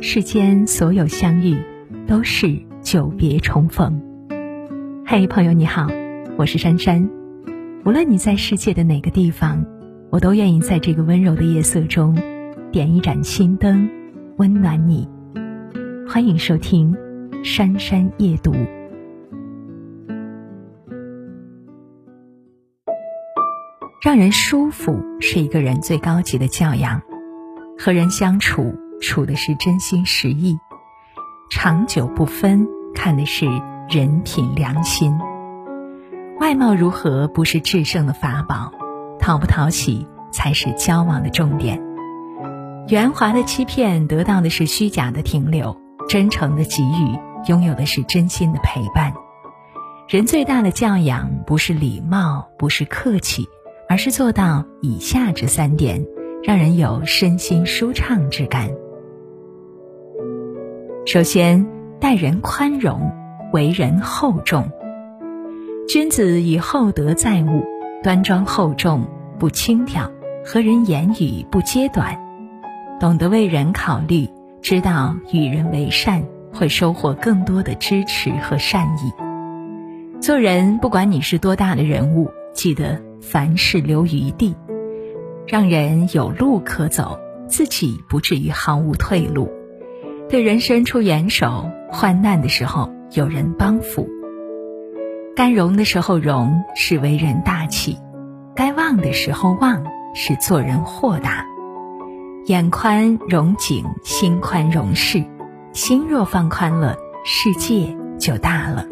世间所有相遇，都是久别重逢。嘿，朋友你好，我是珊珊。无论你在世界的哪个地方，我都愿意在这个温柔的夜色中，点一盏心灯，温暖你。欢迎收听《珊珊夜读》。让人舒服是一个人最高级的教养。和人相处，处的是真心实意；长久不分，看的是人品良心。外貌如何不是制胜的法宝，讨不讨喜才是交往的重点。圆滑的欺骗得到的是虚假的停留，真诚的给予拥有的是真心的陪伴。人最大的教养不是礼貌，不是客气。而是做到以下这三点，让人有身心舒畅之感。首先，待人宽容，为人厚重。君子以厚德载物，端庄厚重，不轻佻，和人言语不揭短，懂得为人考虑，知道与人为善，会收获更多的支持和善意。做人，不管你是多大的人物，记得。凡事留余地，让人有路可走，自己不至于毫无退路。对人伸出援手，患难的时候有人帮扶。该容的时候容，是为人大气；该忘的时候忘，是做人豁达。眼宽容景，心宽容事。心若放宽了，世界就大了。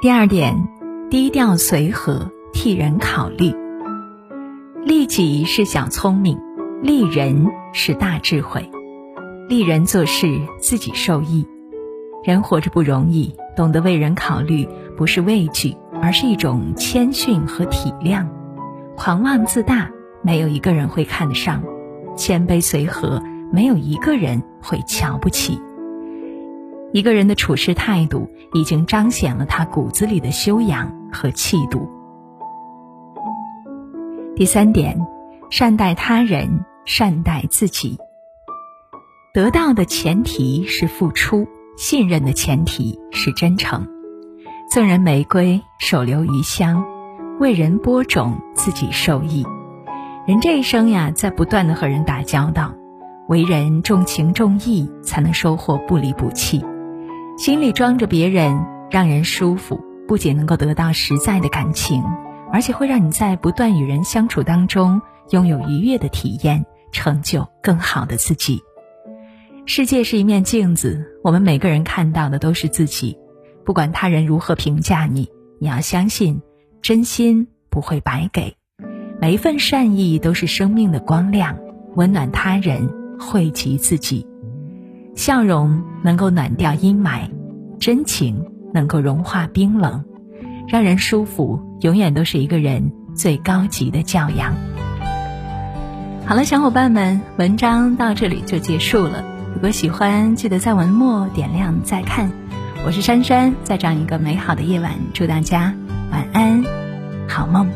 第二点。低调随和，替人考虑。利己是小聪明，利人是大智慧。利人做事自己受益。人活着不容易，懂得为人考虑，不是畏惧，而是一种谦逊和体谅。狂妄自大，没有一个人会看得上；谦卑随和，没有一个人会瞧不起。一个人的处事态度，已经彰显了他骨子里的修养。和气度。第三点，善待他人，善待自己。得到的前提是付出，信任的前提是真诚。赠人玫瑰，手留余香；为人播种，自己受益。人这一生呀，在不断的和人打交道，为人重情重义，才能收获不离不弃。心里装着别人，让人舒服。不仅能够得到实在的感情，而且会让你在不断与人相处当中拥有愉悦的体验，成就更好的自己。世界是一面镜子，我们每个人看到的都是自己。不管他人如何评价你，你要相信，真心不会白给。每一份善意都是生命的光亮，温暖他人，惠及自己。笑容能够暖掉阴霾，真情。能够融化冰冷，让人舒服，永远都是一个人最高级的教养。好了，小伙伴们，文章到这里就结束了。如果喜欢，记得在文末点亮再看。我是珊珊，在这样一个美好的夜晚，祝大家晚安，好梦。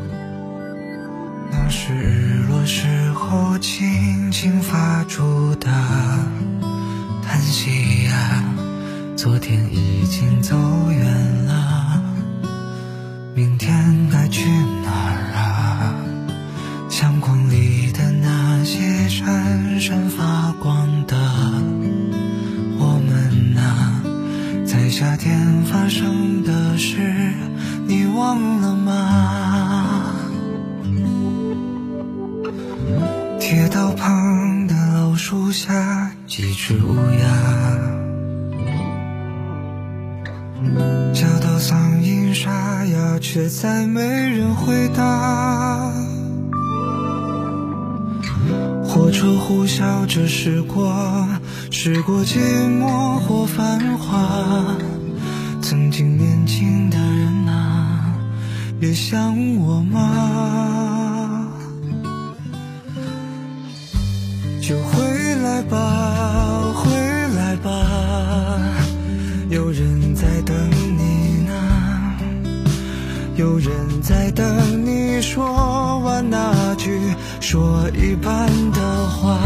那是日落时候轻轻发出的叹息呀。昨天已经走远闪闪发光的我们啊，在夏天发生的事，你忘了吗？铁道旁的老树下，几只乌鸦。叫到嗓音沙哑，却再没人回答。火车呼啸着驶过，驶过寂寞或繁华。曾经年轻的人啊，也想我吗？就回来吧，回来吧，有人。在等你呢，有人在等你说完那雨说一半的话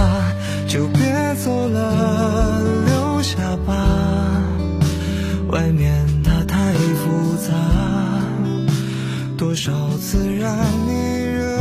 就别走了留下吧。外面它太复杂多少次让你热